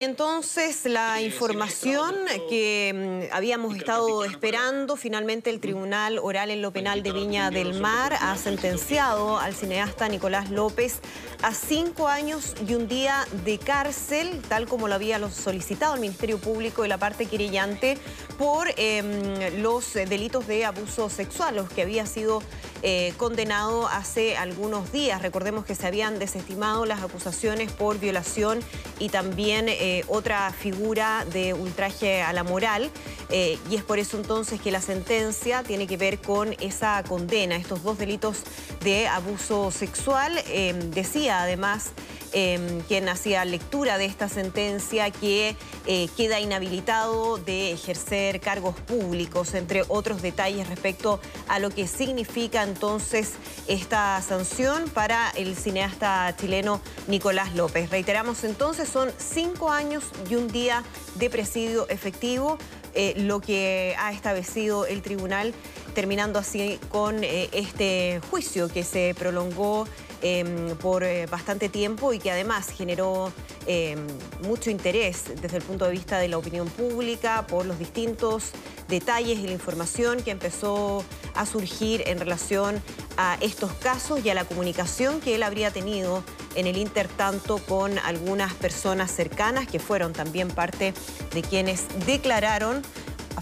Entonces, la información que mm, habíamos estado esperando, finalmente el Tribunal Oral en lo Penal de Viña del Mar ha sentenciado al cineasta Nicolás López a cinco años y un día de cárcel, tal como lo había solicitado el Ministerio Público y la parte querellante, por em, los delitos de abuso sexual, los que había sido eh, condenado hace algunos días. Recordemos que se habían desestimado las acusaciones por violación y también... Eh, otra figura de ultraje a la moral eh, y es por eso entonces que la sentencia tiene que ver con esa condena, estos dos delitos de abuso sexual. Eh, decía además Em, quien hacía lectura de esta sentencia que eh, queda inhabilitado de ejercer cargos públicos, entre otros detalles respecto a lo que significa entonces esta sanción para el cineasta chileno Nicolás López. Reiteramos entonces, son cinco años y un día de presidio efectivo. Eh, lo que ha establecido el tribunal, terminando así con eh, este juicio que se prolongó Em, por eh, bastante tiempo y que además generó em, mucho interés desde el punto de vista de la opinión pública por los distintos detalles y la información que empezó a surgir en relación a estos casos y a la comunicación que él habría tenido en el intertanto con algunas personas cercanas que fueron también parte de quienes declararon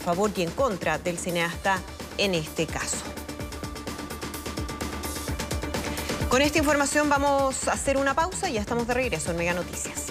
favor y en contra del cineasta en este caso. Con esta información vamos a hacer una pausa y ya estamos de regreso en Mega Noticias.